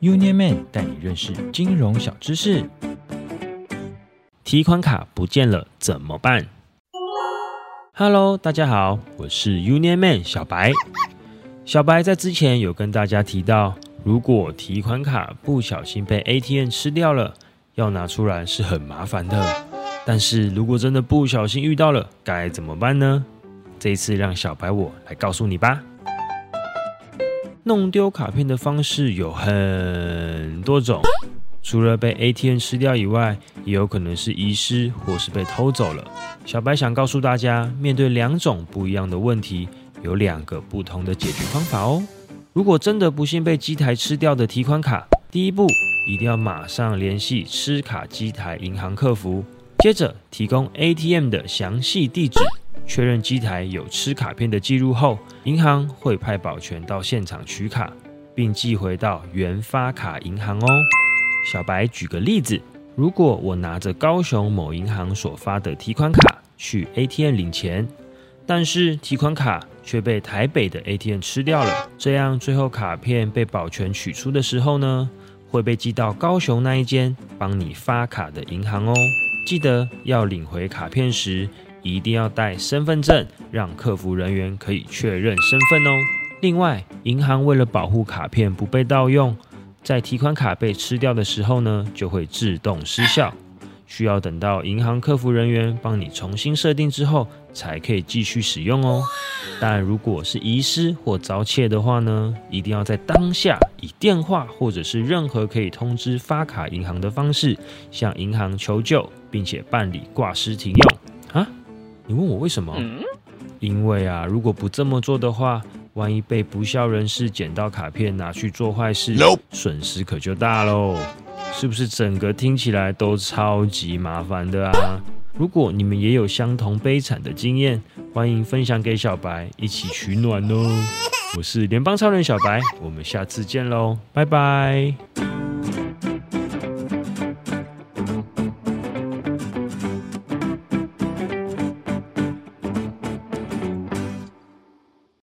Union Man 带你认识金融小知识。提款卡不见了怎么办？Hello，大家好，我是 Union Man 小白。小白在之前有跟大家提到，如果提款卡不小心被 ATM 吃掉了，要拿出来是很麻烦的。但是如果真的不小心遇到了，该怎么办呢？这一次让小白我来告诉你吧。弄丢卡片的方式有很多种，除了被 ATM 吃掉以外，也有可能是遗失或是被偷走了。小白想告诉大家，面对两种不一样的问题，有两个不同的解决方法哦。如果真的不幸被机台吃掉的提款卡，第一步一定要马上联系吃卡机台银行客服，接着提供 ATM 的详细地址。确认机台有吃卡片的记录后，银行会派保全到现场取卡，并寄回到原发卡银行哦。小白举个例子，如果我拿着高雄某银行所发的提款卡去 ATM 领钱，但是提款卡却被台北的 ATM 吃掉了，这样最后卡片被保全取出的时候呢，会被寄到高雄那一间帮你发卡的银行哦。记得要领回卡片时。一定要带身份证，让客服人员可以确认身份哦。另外，银行为了保护卡片不被盗用，在提款卡被吃掉的时候呢，就会自动失效，需要等到银行客服人员帮你重新设定之后，才可以继续使用哦。但如果是遗失或遭窃的话呢，一定要在当下以电话或者是任何可以通知发卡银行的方式，向银行求救，并且办理挂失停用啊。你问我为什么？因为啊，如果不这么做的话，万一被不孝人士捡到卡片拿去做坏事，损失可就大喽。是不是整个听起来都超级麻烦的啊？如果你们也有相同悲惨的经验，欢迎分享给小白一起取暖哦。我是联邦超人小白，我们下次见喽，拜拜。